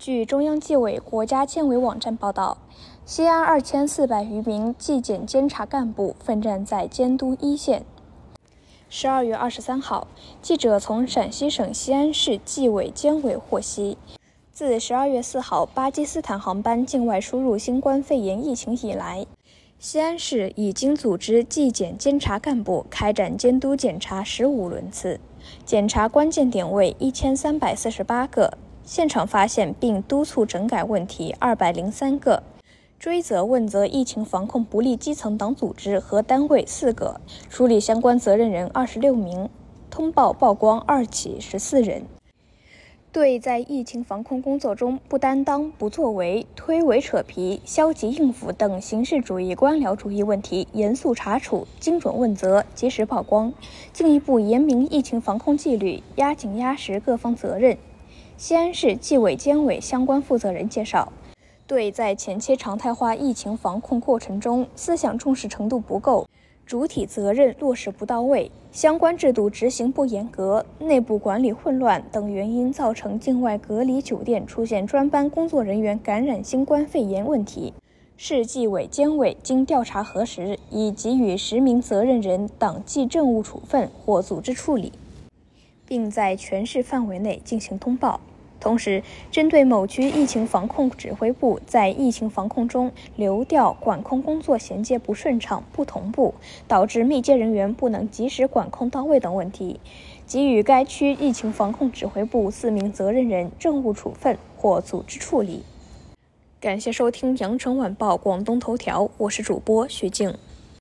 据中央纪委国家监委网站报道，西安二千四百余名纪检监察干部奋战在监督一线。十二月二十三号，记者从陕西省西安市纪委监委获悉，自十二月四号巴基斯坦航班境外输入新冠肺炎疫情以来，西安市已经组织纪检监察干部开展监督检查十五轮次，检查关键点位一千三百四十八个，现场发现并督促整改问题二百零三个。追责问责疫情防控不利基层党组织和单位四个，处理相关责任人二十六名，通报曝光二起十四人。对在疫情防控工作中不担当、不作为、推诿扯皮、消极应付等形式主义、官僚主义问题，严肃查处、精准问责、及时曝光，进一步严明疫情防控纪律，压紧压实各方责任。西安市纪委监委相关负责人介绍。对在前期常态化疫情防控过程中思想重视程度不够，主体责任落实不到位，相关制度执行不严格，内部管理混乱等原因，造成境外隔离酒店出现专班工作人员感染新冠肺炎问题，市纪委监委经调查核实，已给予十名责任人党纪政务处分或组织处理，并在全市范围内进行通报。同时，针对某区疫情防控指挥部在疫情防控中流调管控工作衔接不顺畅、不同步，导致密接人员不能及时管控到位等问题，给予该区疫情防控指挥部四名责任人政务处分或组织处理。感谢收听羊城晚报广东头条，我是主播徐静。